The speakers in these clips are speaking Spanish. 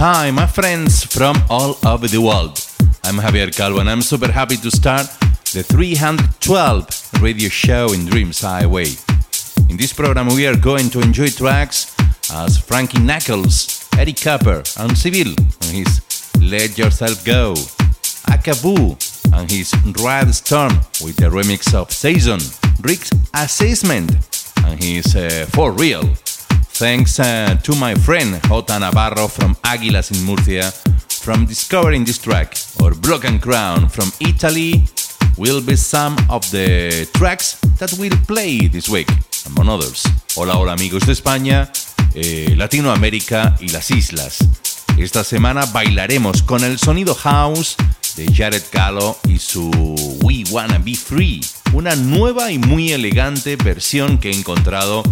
Hi, my friends from all over the world. I'm Javier Calvo and I'm super happy to start the 312 radio show in Dreams Highway. In this program, we are going to enjoy tracks as Frankie Knuckles, Eddie Cooper, and Civil on his Let Yourself Go, Akabu and his Rad Storm with the remix of Season, Rick's Assessment and his uh, For Real. Thanks uh, to my friend Jota Navarro from Águilas in Murcia from discovering this track, or Broken Crown from Italy, will be some of the tracks that we'll play this week, among others. Hola, hola amigos de España, eh, Latinoamérica y las islas. Esta semana bailaremos con el sonido house de Jared Gallo y su We Wanna Be Free, una nueva y muy elegante versión que he encontrado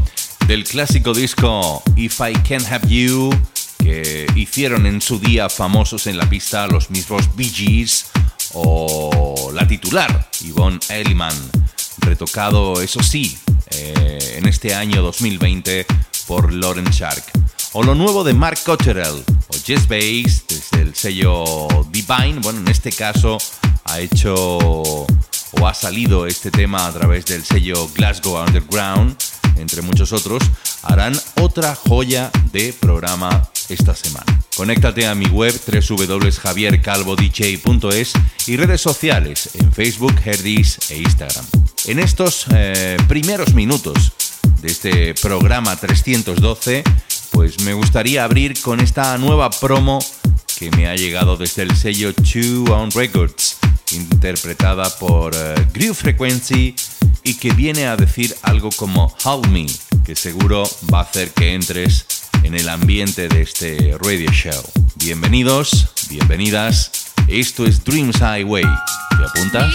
del clásico disco If I Can Have You, que hicieron en su día famosos en la pista los mismos Bee Gees o la titular Yvonne Elliman, retocado, eso sí, eh, en este año 2020 por Lauren Shark. O lo nuevo de Mark Cotterell o Jess Bass desde el sello Divine, bueno, en este caso ha hecho o ha salido este tema a través del sello Glasgow Underground, entre muchos otros, harán otra joya de programa esta semana. Conéctate a mi web www.javiercalvodj.es y redes sociales en Facebook, Herdis e Instagram. En estos eh, primeros minutos de este programa 312, pues me gustaría abrir con esta nueva promo que me ha llegado desde el sello Two On Records, interpretada por Groove Frequency y que viene a decir algo como Help Me, que seguro va a hacer que entres en el ambiente de este radio show. Bienvenidos, bienvenidas, esto es Dreams Highway. ¿Te apuntas?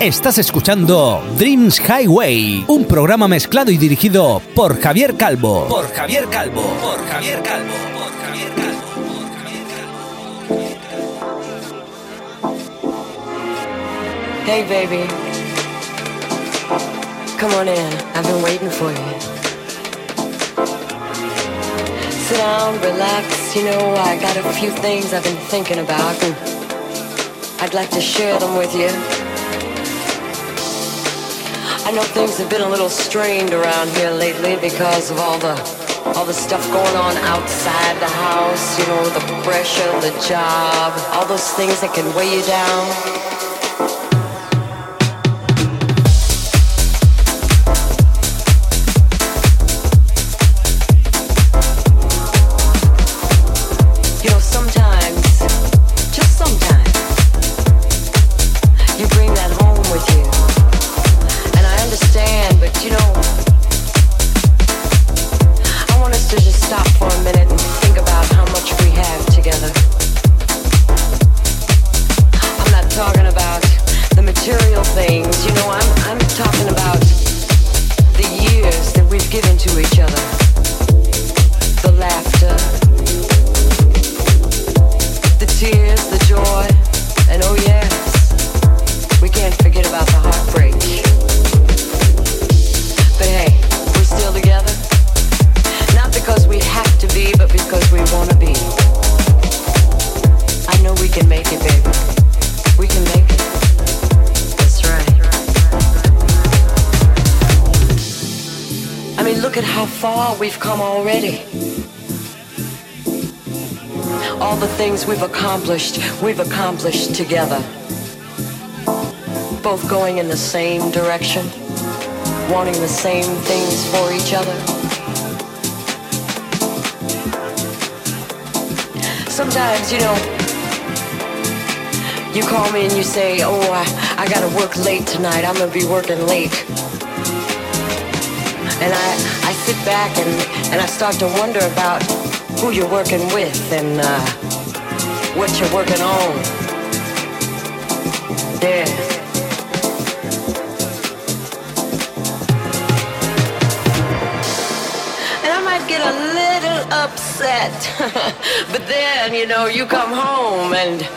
Estás escuchando Dreams Highway, un programa mezclado y dirigido por Javier Calvo. Por Javier Calvo. Por Javier Calvo. Por Javier Calvo. Por Javier Calvo. Hey, baby. Come on in. I've been waiting for you. Sit down, relax. You know, I got a few things I've been thinking about, and I'd like to share them with you. I know things have been a little strained around here lately because of all the all the stuff going on outside the house, you know, the pressure, the job, all those things that can weigh you down. Accomplished, we've accomplished together. Both going in the same direction, wanting the same things for each other. Sometimes, you know, you call me and you say, oh, I, I gotta work late tonight, I'm gonna be working late. And I, I sit back and, and I start to wonder about who you're working with and uh, what you're working on. Yeah. And I might get a little upset, but then, you know, you come home and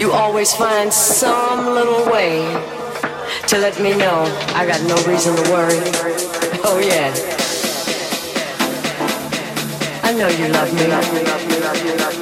you always find some little way to let me know I got no reason to worry. Oh, yeah. I know you love me.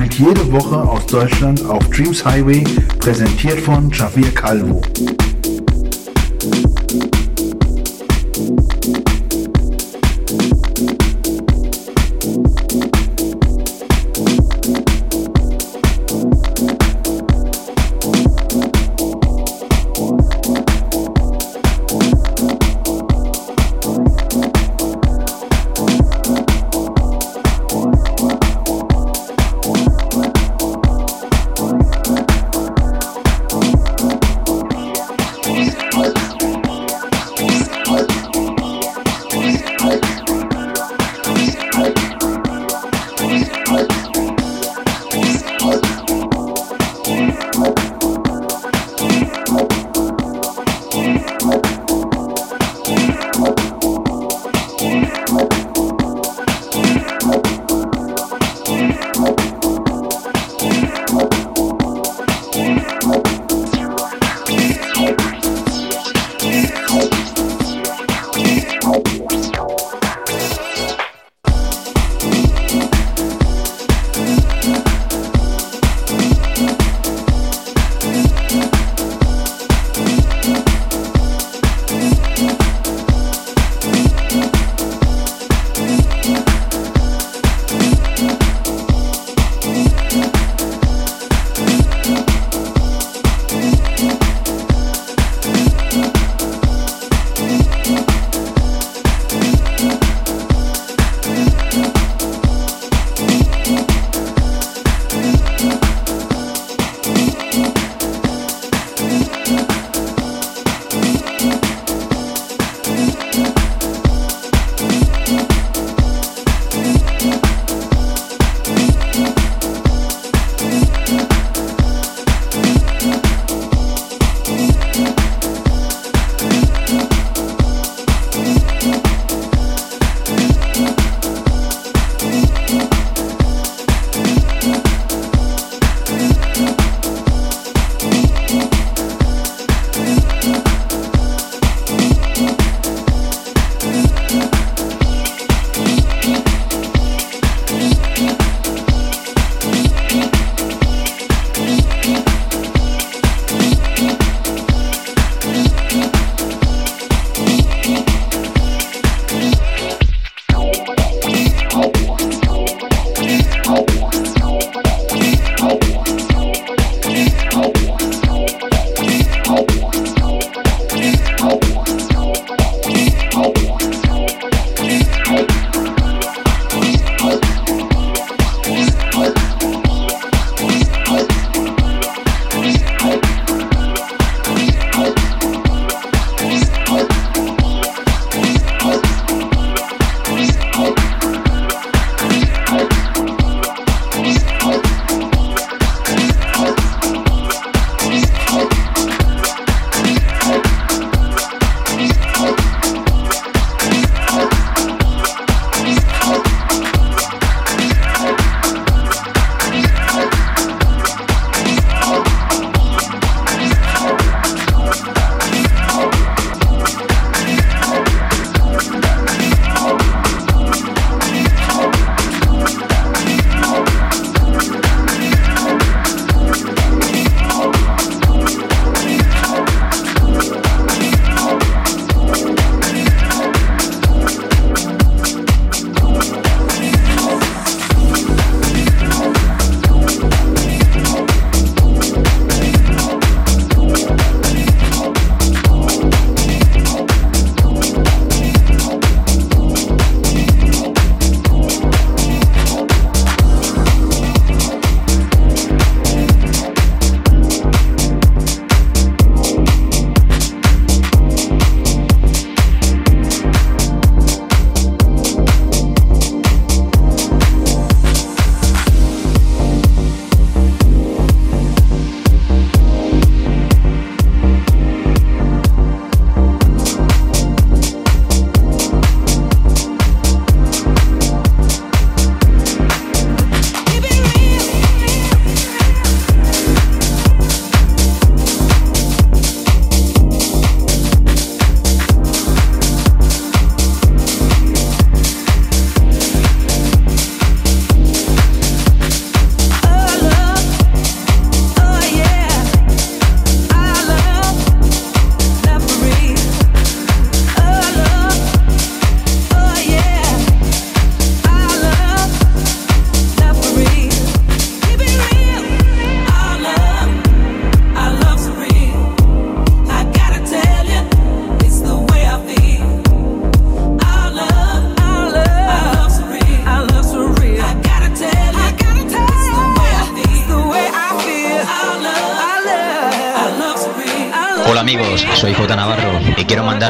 spielt jede Woche aus Deutschland auf Dreams Highway, präsentiert von Javier Calvo.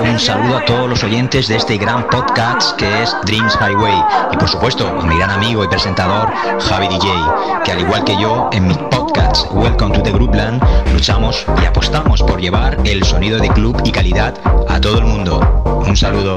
Un saludo a todos los oyentes de este gran podcast que es Dreams Highway y por supuesto a mi gran amigo y presentador Javi DJ, que al igual que yo en mi podcast Welcome to the Groupland luchamos y apostamos por llevar el sonido de club y calidad a todo el mundo. Un saludo.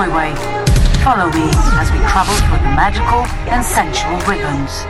Dreams Highway. Follow me as we travel through the magical and sensual rhythms.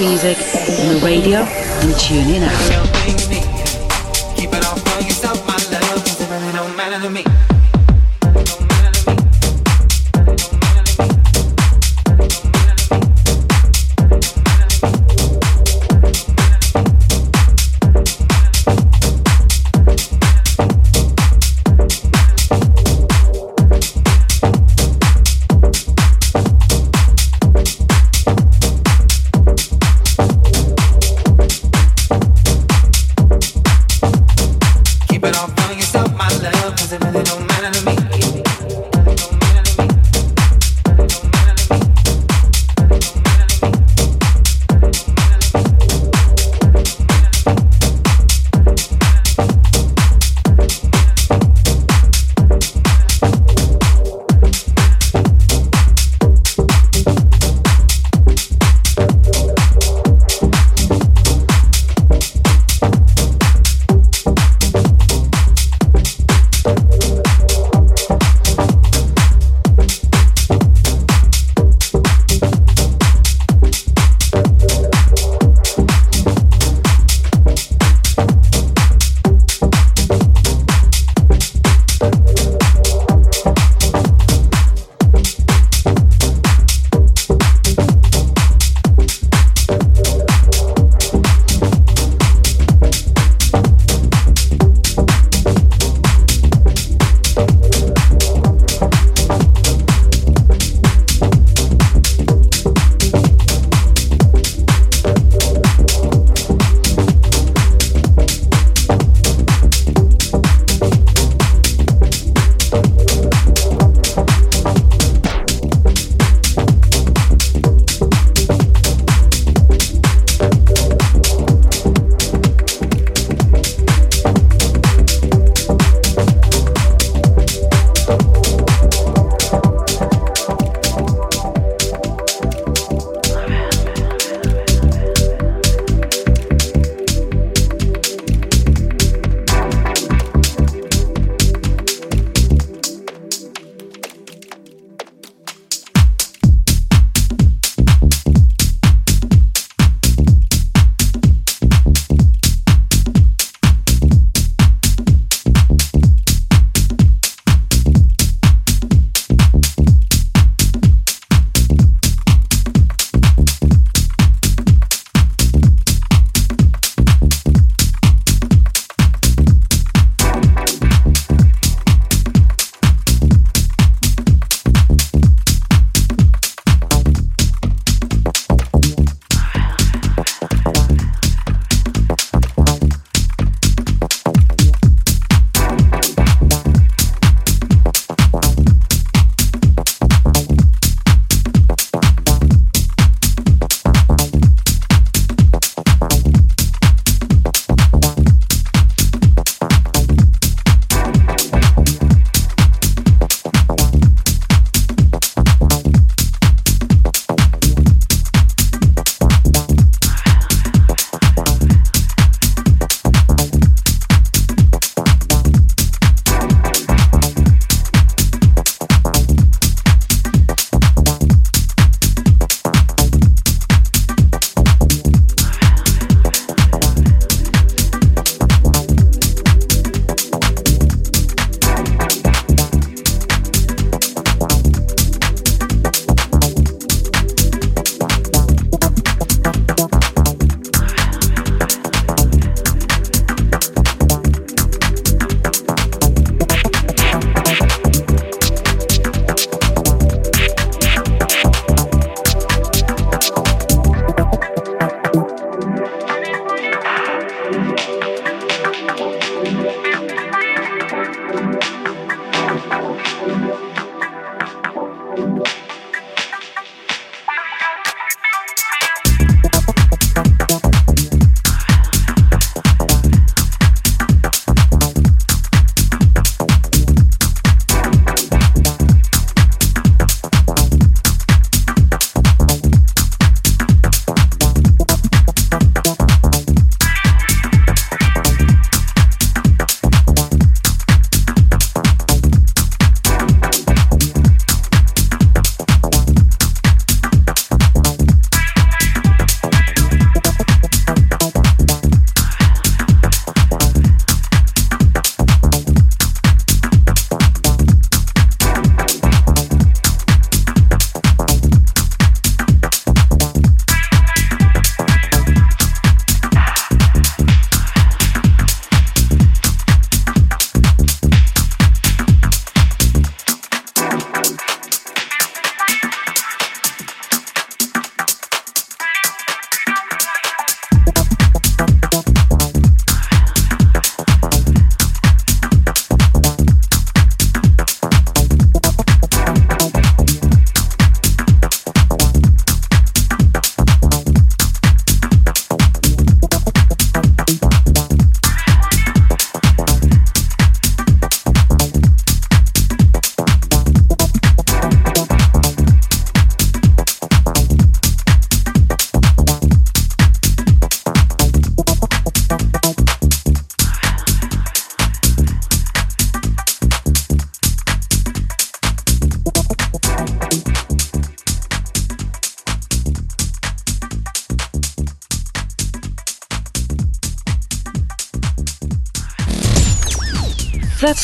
Music on the radio and tune in.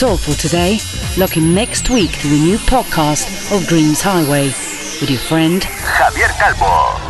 That's all for today. Look in next week to a new podcast of Dreams Highway with your friend Javier Calvo.